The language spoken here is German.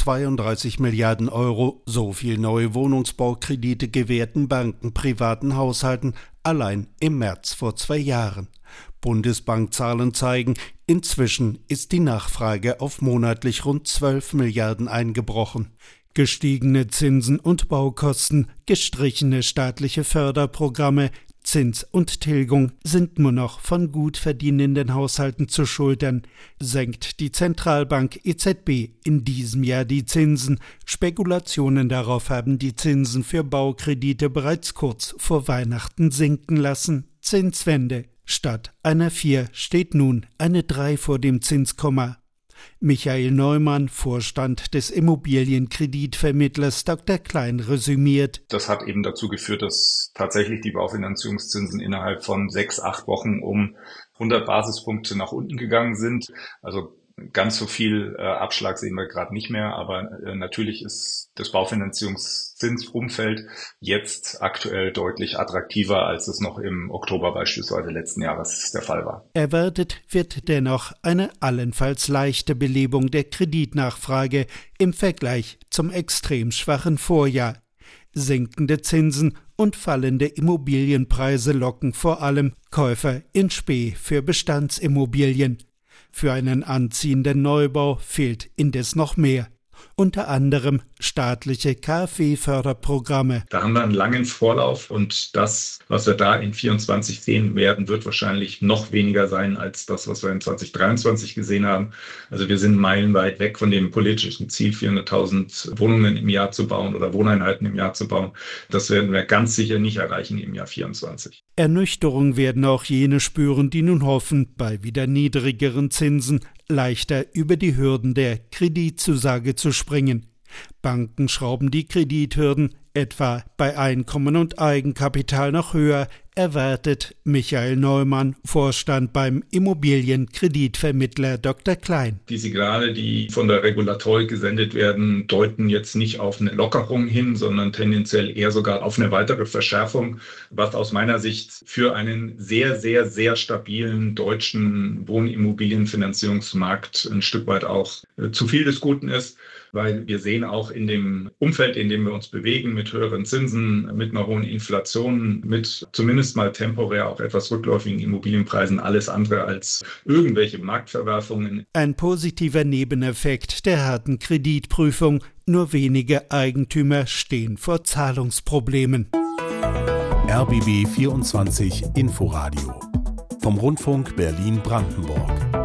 32 Milliarden Euro. So viel neue Wohnungsbaukredite gewährten Banken privaten Haushalten allein im März vor zwei Jahren. Bundesbankzahlen zeigen, inzwischen ist die Nachfrage auf monatlich rund 12 Milliarden eingebrochen. Gestiegene Zinsen und Baukosten, gestrichene staatliche Förderprogramme, Zins und Tilgung sind nur noch von gut verdienenden Haushalten zu schultern. Senkt die Zentralbank EZB in diesem Jahr die Zinsen. Spekulationen darauf haben die Zinsen für Baukredite bereits kurz vor Weihnachten sinken lassen. Zinswende. Statt einer 4 steht nun eine 3 vor dem Zinskomma. Michael Neumann, Vorstand des Immobilienkreditvermittlers Dr. Klein, resümiert. Das hat eben dazu geführt, dass tatsächlich die Baufinanzierungszinsen innerhalb von sechs, acht Wochen um 100 Basispunkte nach unten gegangen sind. Also Ganz so viel äh, Abschlag sehen wir gerade nicht mehr, aber äh, natürlich ist das Baufinanzierungszinsumfeld jetzt aktuell deutlich attraktiver, als es noch im Oktober beispielsweise letzten Jahres der Fall war. Erwartet wird dennoch eine allenfalls leichte Belebung der Kreditnachfrage im Vergleich zum extrem schwachen Vorjahr. Sinkende Zinsen und fallende Immobilienpreise locken vor allem Käufer in Spee für Bestandsimmobilien. Für einen anziehenden Neubau fehlt indes noch mehr. Unter anderem staatliche KfW-Förderprogramme. Da haben wir einen langen Vorlauf und das, was wir da in 2024 sehen werden, wird wahrscheinlich noch weniger sein als das, was wir in 2023 gesehen haben. Also wir sind meilenweit weg von dem politischen Ziel, 400.000 Wohnungen im Jahr zu bauen oder Wohneinheiten im Jahr zu bauen. Das werden wir ganz sicher nicht erreichen im Jahr 2024. Ernüchterung werden auch jene spüren, die nun hoffen, bei wieder niedrigeren Zinsen leichter über die Hürden der Kreditzusage zu springen. Banken schrauben die Kredithürden etwa bei Einkommen und Eigenkapital noch höher, erwartet Michael Neumann, Vorstand beim Immobilienkreditvermittler Dr. Klein. Die Signale, die von der Regulatorik gesendet werden, deuten jetzt nicht auf eine Lockerung hin, sondern tendenziell eher sogar auf eine weitere Verschärfung, was aus meiner Sicht für einen sehr, sehr, sehr stabilen deutschen Wohnimmobilienfinanzierungsmarkt ein Stück weit auch äh, zu viel des Guten ist weil wir sehen auch in dem Umfeld, in dem wir uns bewegen, mit höheren Zinsen, mit einer hohen Inflation, mit zumindest mal temporär auch etwas rückläufigen Immobilienpreisen alles andere als irgendwelche Marktverwerfungen. Ein positiver Nebeneffekt der harten Kreditprüfung. Nur wenige Eigentümer stehen vor Zahlungsproblemen. RBB 24 Inforadio vom Rundfunk Berlin-Brandenburg.